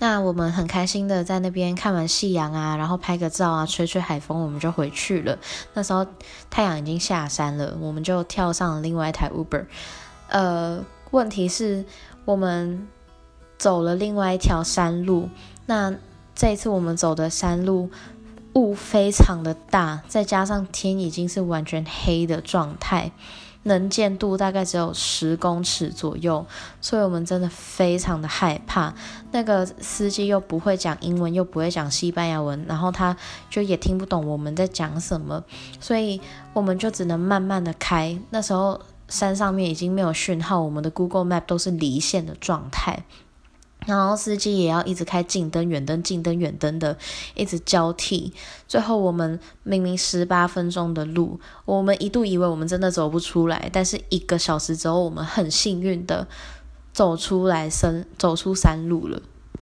那我们很开心的在那边看完夕阳啊，然后拍个照啊，吹吹海风，我们就回去了。那时候太阳已经下山了，我们就跳上了另外一台 Uber。呃，问题是，我们走了另外一条山路。那这一次我们走的山路雾非常的大，再加上天已经是完全黑的状态。能见度大概只有十公尺左右，所以我们真的非常的害怕。那个司机又不会讲英文，又不会讲西班牙文，然后他就也听不懂我们在讲什么，所以我们就只能慢慢的开。那时候山上面已经没有讯号，我们的 Google Map 都是离线的状态。然后司机也要一直开近灯、远灯、近灯、远灯的，一直交替。最后我们明明十八分钟的路，我们一度以为我们真的走不出来，但是一个小时之后，我们很幸运的走出来，山走出山路了。